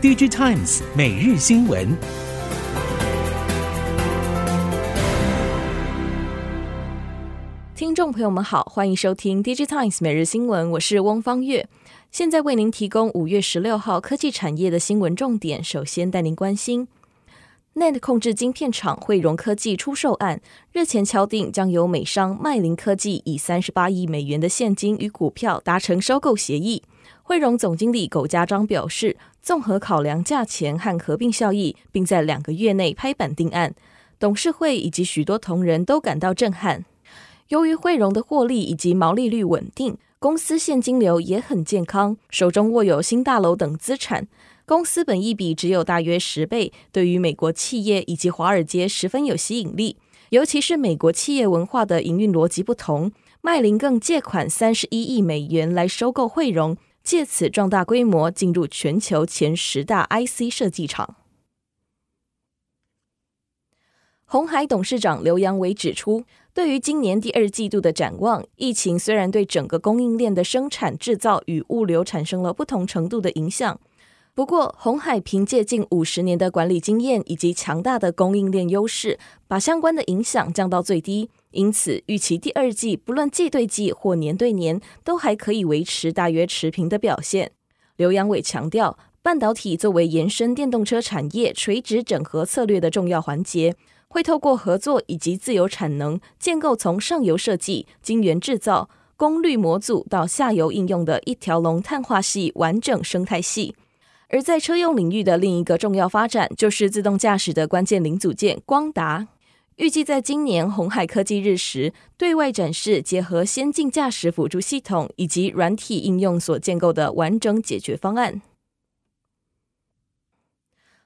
DigiTimes 每日新闻。听众朋友们好，欢迎收听 DigiTimes 每日新闻，我是翁方月，现在为您提供五月十六号科技产业的新闻重点。首先带您关心。NAND 控制晶片厂汇荣科技出售案日前敲定，将由美商麦林科技以三十八亿美元的现金与股票达成收购协议。慧荣总经理苟家章表示，综合考量价钱和合并效益，并在两个月内拍板定案。董事会以及许多同仁都感到震撼。由于慧荣的获利以及毛利率稳定，公司现金流也很健康，手中握有新大楼等资产。公司本益比只有大约十倍，对于美国企业以及华尔街十分有吸引力。尤其是美国企业文化的营运逻辑不同，麦林更借款三十一亿美元来收购慧荣，借此壮大规模，进入全球前十大 IC 设计厂。鸿海董事长刘扬伟指出，对于今年第二季度的展望，疫情虽然对整个供应链的生产制造与物流产生了不同程度的影响。不过，鸿海凭借近五十年的管理经验以及强大的供应链优势，把相关的影响降到最低。因此，预期第二季不论季对季或年对年，都还可以维持大约持平的表现。刘扬伟强调，半导体作为延伸电动车产业垂直整合策略的重要环节，会透过合作以及自有产能，建构从上游设计、晶圆制造、功率模组到下游应用的一条龙碳化系完整生态系。而在车用领域的另一个重要发展，就是自动驾驶的关键零组件光达。预计在今年鸿海科技日时对外展示结合先进驾驶辅助系统以及软体应用所建构的完整解决方案。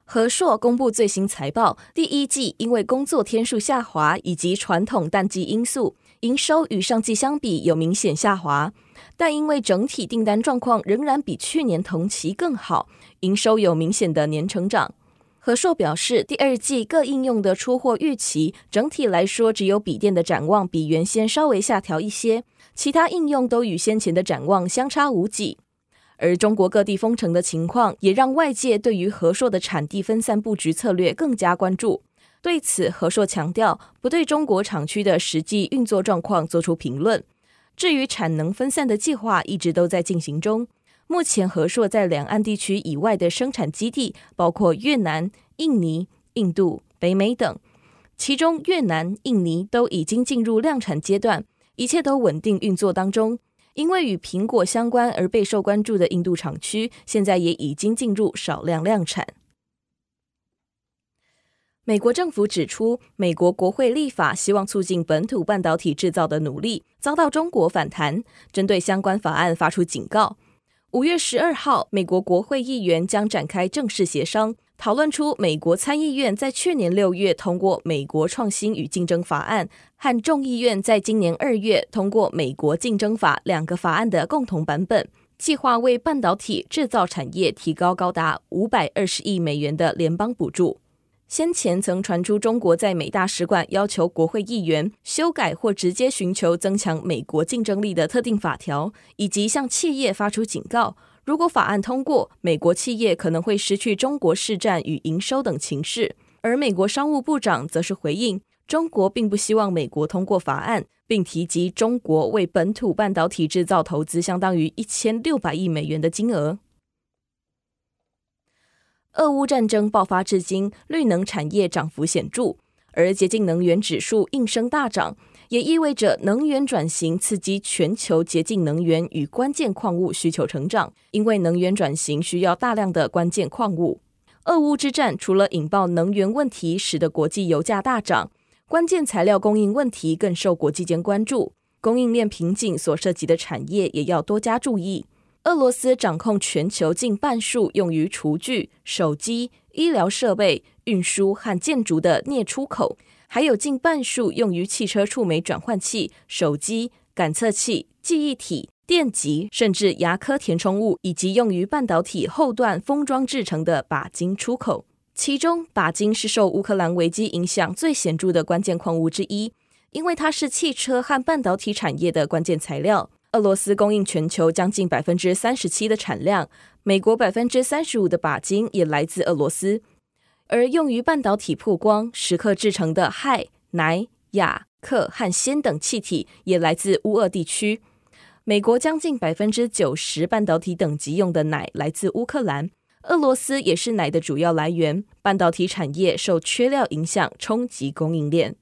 和硕公布最新财报，第一季因为工作天数下滑以及传统淡季因素，营收与上季相比有明显下滑。但因为整体订单状况仍然比去年同期更好，营收有明显的年成长。和硕表示，第二季各应用的出货预期整体来说，只有笔电的展望比原先稍微下调一些，其他应用都与先前的展望相差无几。而中国各地封城的情况，也让外界对于和硕的产地分散布局策略更加关注。对此，和硕强调不对中国厂区的实际运作状况做出评论。至于产能分散的计划一直都在进行中。目前和硕在两岸地区以外的生产基地包括越南、印尼、印度、北美等，其中越南、印尼都已经进入量产阶段，一切都稳定运作当中。因为与苹果相关而备受关注的印度厂区，现在也已经进入少量量产。美国政府指出，美国国会立法希望促进本土半导体制造的努力遭到中国反弹，针对相关法案发出警告。五月十二号，美国国会议员将展开正式协商，讨论出美国参议院在去年六月通过《美国创新与竞争法案》和众议院在今年二月通过《美国竞争法》两个法案的共同版本，计划为半导体制造产业提高高达五百二十亿美元的联邦补助。先前曾传出中国在美大使馆要求国会议员修改或直接寻求增强美国竞争力的特定法条，以及向企业发出警告：如果法案通过，美国企业可能会失去中国市占与营收等情势。而美国商务部长则是回应，中国并不希望美国通过法案，并提及中国为本土半导体制造投资相当于一千六百亿美元的金额。俄乌战争爆发至今，绿能产业涨幅显著，而洁净能源指数应声大涨，也意味着能源转型刺激全球洁净能源与关键矿物需求成长。因为能源转型需要大量的关键矿物。俄乌之战除了引爆能源问题，使得国际油价大涨，关键材料供应问题更受国际间关注。供应链瓶颈所涉及的产业也要多加注意。俄罗斯掌控全球近半数用于厨具、手机、医疗设备、运输和建筑的镍出口，还有近半数用于汽车触媒转换器、手机感测器、记忆体、电极，甚至牙科填充物，以及用于半导体后段封装制成的钯金出口。其中，钯金是受乌克兰危机影响最显著的关键矿物之一，因为它是汽车和半导体产业的关键材料。俄罗斯供应全球将近百分之三十七的产量，美国百分之三十五的鈀金也来自俄罗斯，而用于半导体曝光、蚀刻制成的氦、氖、氩、氪和氙等气体也来自乌俄地区。美国将近百分之九十半导体等级用的氖来自乌克兰，俄罗斯也是氖的主要来源。半导体产业受缺料影响，冲击供应链。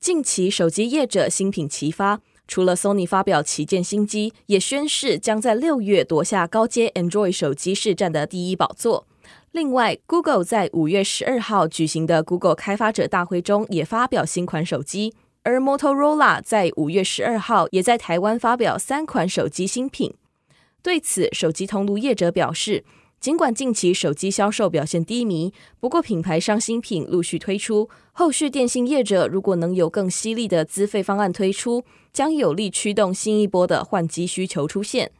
近期手机业者新品齐发，除了 Sony 发表旗舰新机，也宣示将在六月夺下高阶 Android 手机市占的第一宝座。另外，Google 在五月十二号举行的 Google 开发者大会中也发表新款手机。而 Motorola 在五月十二号也在台湾发表三款手机新品。对此，手机通路业者表示，尽管近期手机销售表现低迷，不过品牌商新品陆续推出，后续电信业者如果能有更犀利的资费方案推出，将有力驱动新一波的换机需求出现。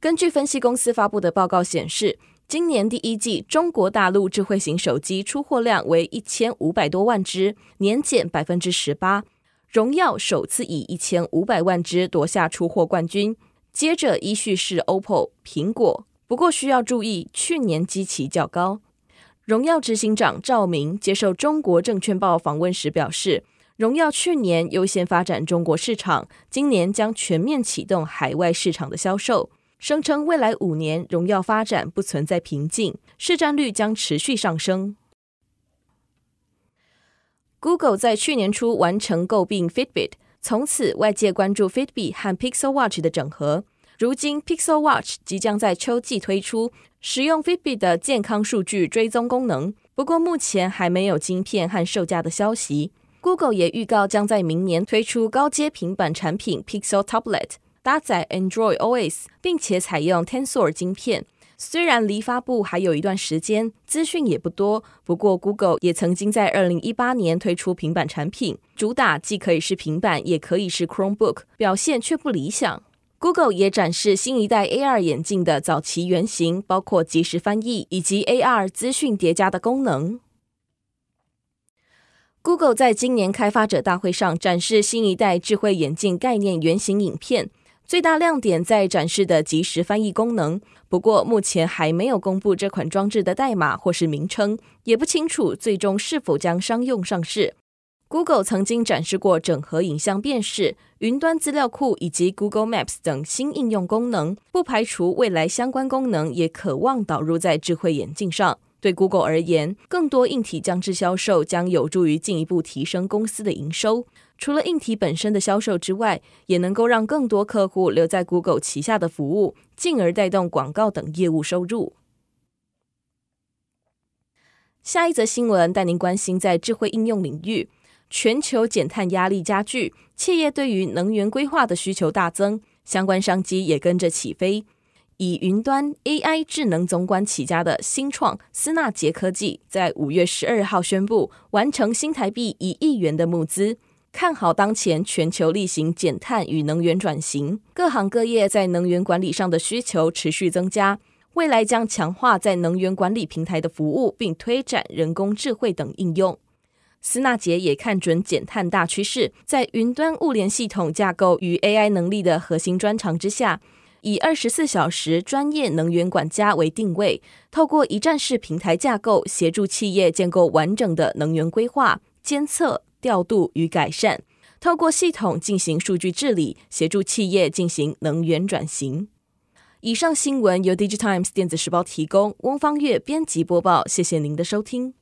根据分析公司发布的报告显示，今年第一季，中国大陆智慧型手机出货量为一千五百多万只，年减百分之十八。荣耀首次以一千五百万只夺下出货冠军，接着依序是 OPPO、苹果。不过需要注意，去年基期较高。荣耀执行长赵明接受中国证券报访问时表示，荣耀去年优先发展中国市场，今年将全面启动海外市场的销售。声称未来五年荣耀发展不存在瓶颈，市占率将持续上升。Google 在去年初完成购并 Fitbit，从此外界关注 Fitbit 和 Pixel Watch 的整合。如今 Pixel Watch 即将在秋季推出，使用 Fitbit 的健康数据追踪功能，不过目前还没有晶片和售价的消息。Google 也预告将在明年推出高阶平板产品 Pixel Tablet。搭载 Android OS，并且采用 Tensor 晶片。虽然离发布还有一段时间，资讯也不多。不过，Google 也曾经在二零一八年推出平板产品，主打既可以是平板，也可以是 Chromebook，表现却不理想。Google 也展示新一代 AR 眼镜的早期原型，包括即时翻译以及 AR 资讯叠加的功能。Google 在今年开发者大会上展示新一代智慧眼镜概念原型影片。最大亮点在展示的即时翻译功能，不过目前还没有公布这款装置的代码或是名称，也不清楚最终是否将商用上市。Google 曾经展示过整合影像辨识、云端资料库以及 Google Maps 等新应用功能，不排除未来相关功能也渴望导入在智慧眼镜上。对 Google 而言，更多硬体装置销售将有助于进一步提升公司的营收。除了硬体本身的销售之外，也能够让更多客户留在 Google 旗下的服务，进而带动广告等业务收入。下一则新闻带您关心，在智慧应用领域，全球减碳压力加剧，企业对于能源规划的需求大增，相关商机也跟着起飞。以云端 AI 智能总管起家的新创思纳杰科技，在五月十二号宣布完成新台币一亿元的募资。看好当前全球力行减碳与能源转型，各行各业在能源管理上的需求持续增加，未来将强化在能源管理平台的服务，并推展人工智慧等应用。思纳杰也看准减碳大趋势，在云端物联系统架构与 AI 能力的核心专长之下，以二十四小时专业能源管家为定位，透过一站式平台架构，协助企业建构完整的能源规划、监测。调度与改善，透过系统进行数据治理，协助企业进行能源转型。以上新闻由《Digitimes 电子时报》提供，翁方月编辑播报。谢谢您的收听。